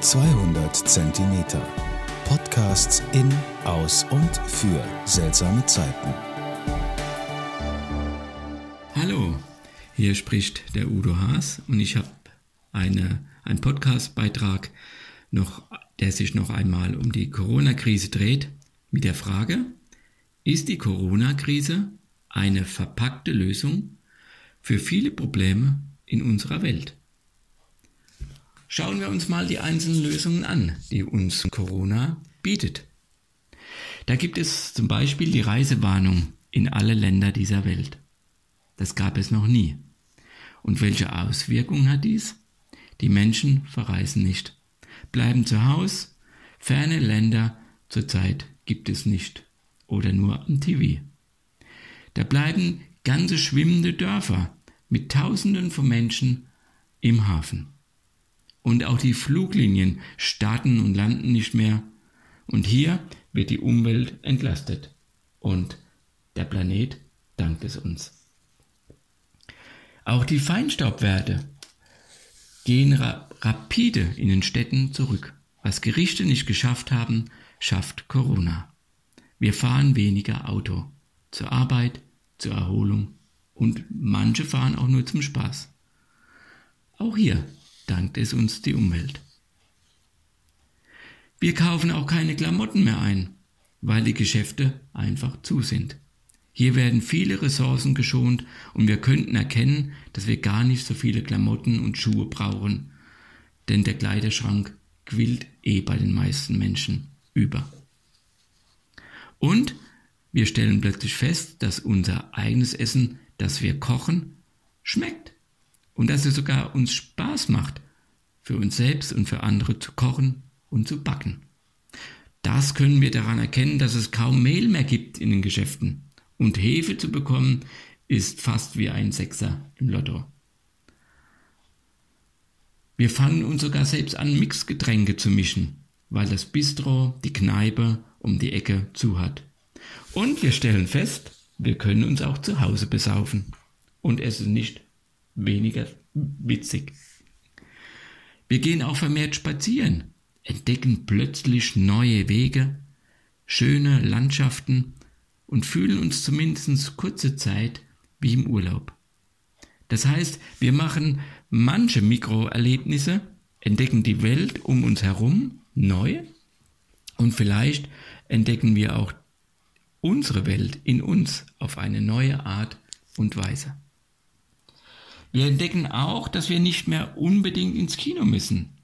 200 Zentimeter. Podcasts in, aus und für seltsame Zeiten. Hallo, hier spricht der Udo Haas und ich habe eine, einen Podcastbeitrag, noch, der sich noch einmal um die Corona-Krise dreht, mit der Frage, ist die Corona-Krise eine verpackte Lösung für viele Probleme in unserer Welt? Schauen wir uns mal die einzelnen Lösungen an, die uns Corona bietet. Da gibt es zum Beispiel die Reisewarnung in alle Länder dieser Welt. Das gab es noch nie. Und welche Auswirkungen hat dies? Die Menschen verreisen nicht, bleiben zu Hause, ferne Länder zurzeit gibt es nicht oder nur am TV. Da bleiben ganze schwimmende Dörfer mit Tausenden von Menschen im Hafen. Und auch die Fluglinien starten und landen nicht mehr. Und hier wird die Umwelt entlastet. Und der Planet dankt es uns. Auch die Feinstaubwerte gehen ra rapide in den Städten zurück. Was Gerichte nicht geschafft haben, schafft Corona. Wir fahren weniger Auto. Zur Arbeit, zur Erholung und manche fahren auch nur zum Spaß. Auch hier dankt es uns die Umwelt. Wir kaufen auch keine Klamotten mehr ein, weil die Geschäfte einfach zu sind. Hier werden viele Ressourcen geschont und wir könnten erkennen, dass wir gar nicht so viele Klamotten und Schuhe brauchen, denn der Kleiderschrank quillt eh bei den meisten Menschen über. Und wir stellen plötzlich fest, dass unser eigenes Essen, das wir kochen, schmeckt und dass es sogar uns Spaß macht, für uns selbst und für andere zu kochen und zu backen. Das können wir daran erkennen, dass es kaum Mehl mehr gibt in den Geschäften und Hefe zu bekommen ist fast wie ein Sechser im Lotto. Wir fangen uns sogar selbst an, Mixgetränke zu mischen, weil das Bistro, die Kneipe um die Ecke zu hat. Und wir stellen fest, wir können uns auch zu Hause besaufen. Und es ist nicht weniger witzig. Wir gehen auch vermehrt spazieren, entdecken plötzlich neue Wege, schöne Landschaften und fühlen uns zumindest kurze Zeit wie im Urlaub. Das heißt, wir machen manche Mikroerlebnisse, entdecken die Welt um uns herum neu und vielleicht entdecken wir auch unsere Welt in uns auf eine neue Art und Weise. Wir entdecken auch, dass wir nicht mehr unbedingt ins Kino müssen.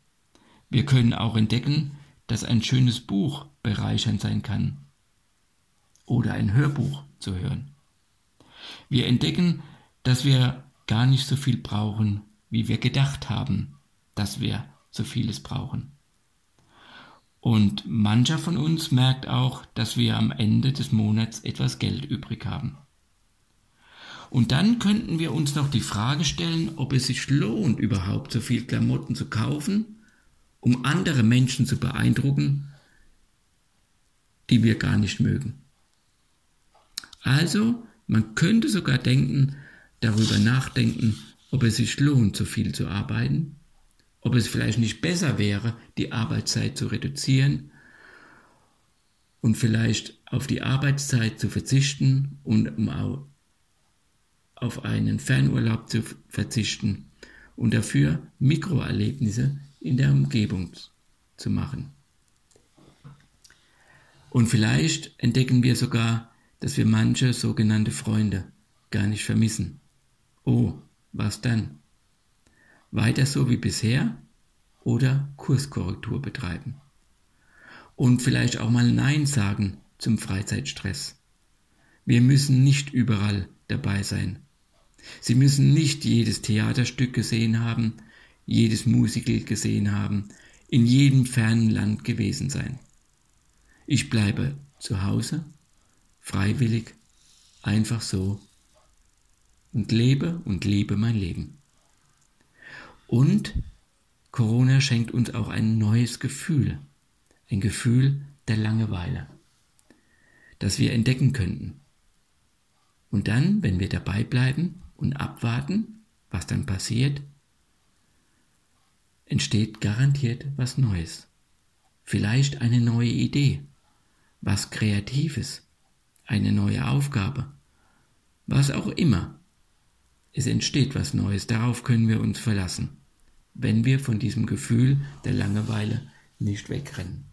Wir können auch entdecken, dass ein schönes Buch bereichernd sein kann oder ein Hörbuch zu hören. Wir entdecken, dass wir gar nicht so viel brauchen, wie wir gedacht haben, dass wir so vieles brauchen. Und mancher von uns merkt auch, dass wir am Ende des Monats etwas Geld übrig haben. Und dann könnten wir uns noch die Frage stellen, ob es sich lohnt, überhaupt so viel Klamotten zu kaufen, um andere Menschen zu beeindrucken, die wir gar nicht mögen. Also, man könnte sogar denken, darüber nachdenken, ob es sich lohnt, so viel zu arbeiten ob es vielleicht nicht besser wäre, die Arbeitszeit zu reduzieren und vielleicht auf die Arbeitszeit zu verzichten und um auf einen Fernurlaub zu verzichten und dafür Mikroerlebnisse in der Umgebung zu machen. Und vielleicht entdecken wir sogar, dass wir manche sogenannte Freunde gar nicht vermissen. Oh, was dann? weiter so wie bisher oder Kurskorrektur betreiben. Und vielleicht auch mal Nein sagen zum Freizeitstress. Wir müssen nicht überall dabei sein. Sie müssen nicht jedes Theaterstück gesehen haben, jedes Musical gesehen haben, in jedem fernen Land gewesen sein. Ich bleibe zu Hause, freiwillig, einfach so und lebe und liebe mein Leben. Und Corona schenkt uns auch ein neues Gefühl, ein Gefühl der Langeweile, das wir entdecken könnten. Und dann, wenn wir dabei bleiben und abwarten, was dann passiert, entsteht garantiert was Neues. Vielleicht eine neue Idee, was Kreatives, eine neue Aufgabe, was auch immer. Es entsteht was Neues, darauf können wir uns verlassen, wenn wir von diesem Gefühl der Langeweile nicht wegrennen.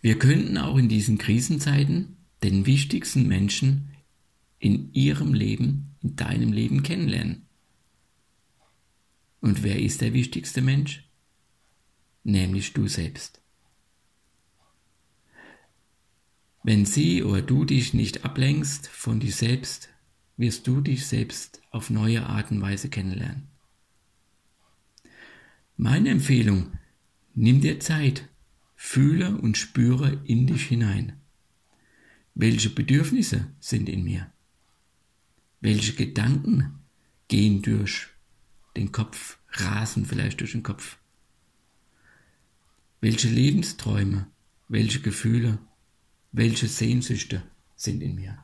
Wir könnten auch in diesen Krisenzeiten den wichtigsten Menschen in ihrem Leben, in deinem Leben kennenlernen. Und wer ist der wichtigste Mensch? Nämlich du selbst. Wenn sie oder du dich nicht ablenkst von dir selbst, wirst du dich selbst auf neue Art und Weise kennenlernen. Meine Empfehlung, nimm dir Zeit, fühle und spüre in dich hinein. Welche Bedürfnisse sind in mir? Welche Gedanken gehen durch den Kopf, rasen vielleicht durch den Kopf? Welche Lebensträume, welche Gefühle, welche Sehnsüchte sind in mir?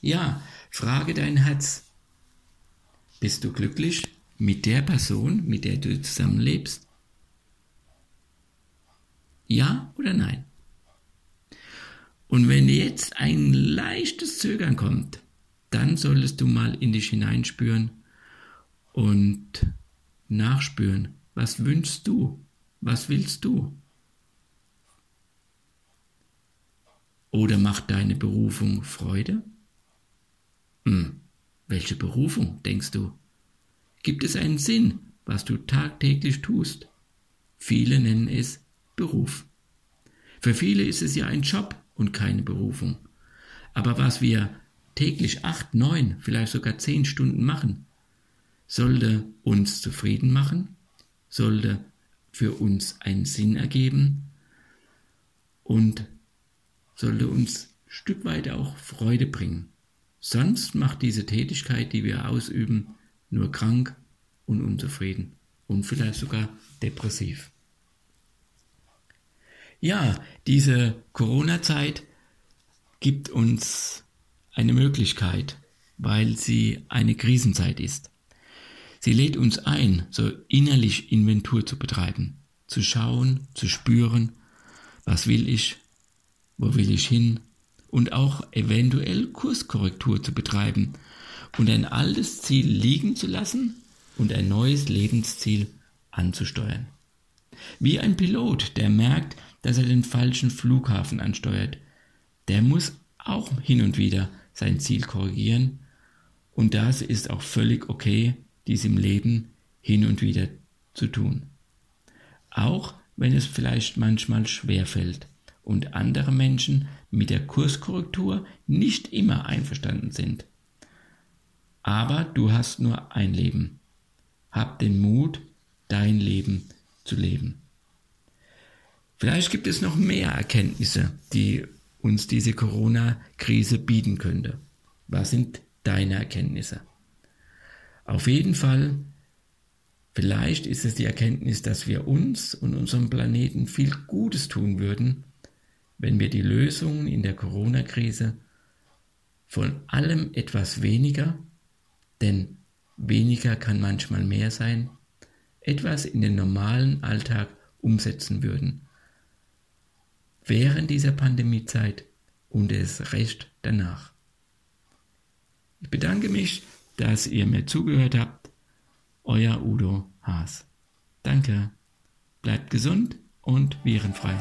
Ja, frage dein Herz. Bist du glücklich mit der Person, mit der du zusammenlebst? Ja oder nein? Und wenn jetzt ein leichtes Zögern kommt, dann solltest du mal in dich hineinspüren und nachspüren, was wünschst du, was willst du? Oder macht deine Berufung Freude? Hm, welche Berufung, denkst du? Gibt es einen Sinn, was du tagtäglich tust? Viele nennen es Beruf. Für viele ist es ja ein Job und keine Berufung. Aber was wir täglich acht, neun, vielleicht sogar zehn Stunden machen, sollte uns zufrieden machen, sollte für uns einen Sinn ergeben und sollte uns ein Stück weit auch Freude bringen. Sonst macht diese Tätigkeit, die wir ausüben, nur krank und unzufrieden und vielleicht sogar depressiv. Ja, diese Corona-Zeit gibt uns eine Möglichkeit, weil sie eine Krisenzeit ist. Sie lädt uns ein, so innerlich Inventur zu betreiben, zu schauen, zu spüren, was will ich, wo will ich hin und auch eventuell Kurskorrektur zu betreiben und ein altes Ziel liegen zu lassen und ein neues Lebensziel anzusteuern. Wie ein Pilot, der merkt, dass er den falschen Flughafen ansteuert, der muss auch hin und wieder sein Ziel korrigieren. Und das ist auch völlig okay, dies im Leben hin und wieder zu tun. Auch wenn es vielleicht manchmal schwer fällt und andere Menschen mit der Kurskorrektur nicht immer einverstanden sind. Aber du hast nur ein Leben. Hab den Mut, dein Leben zu leben. Vielleicht gibt es noch mehr Erkenntnisse, die uns diese Corona-Krise bieten könnte. Was sind deine Erkenntnisse? Auf jeden Fall, vielleicht ist es die Erkenntnis, dass wir uns und unserem Planeten viel Gutes tun würden, wenn wir die Lösungen in der Corona-Krise von allem etwas weniger, denn weniger kann manchmal mehr sein, etwas in den normalen Alltag umsetzen würden während dieser Pandemiezeit und es recht danach. Ich bedanke mich, dass ihr mir zugehört habt. Euer Udo Haas. Danke. Bleibt gesund und virenfrei.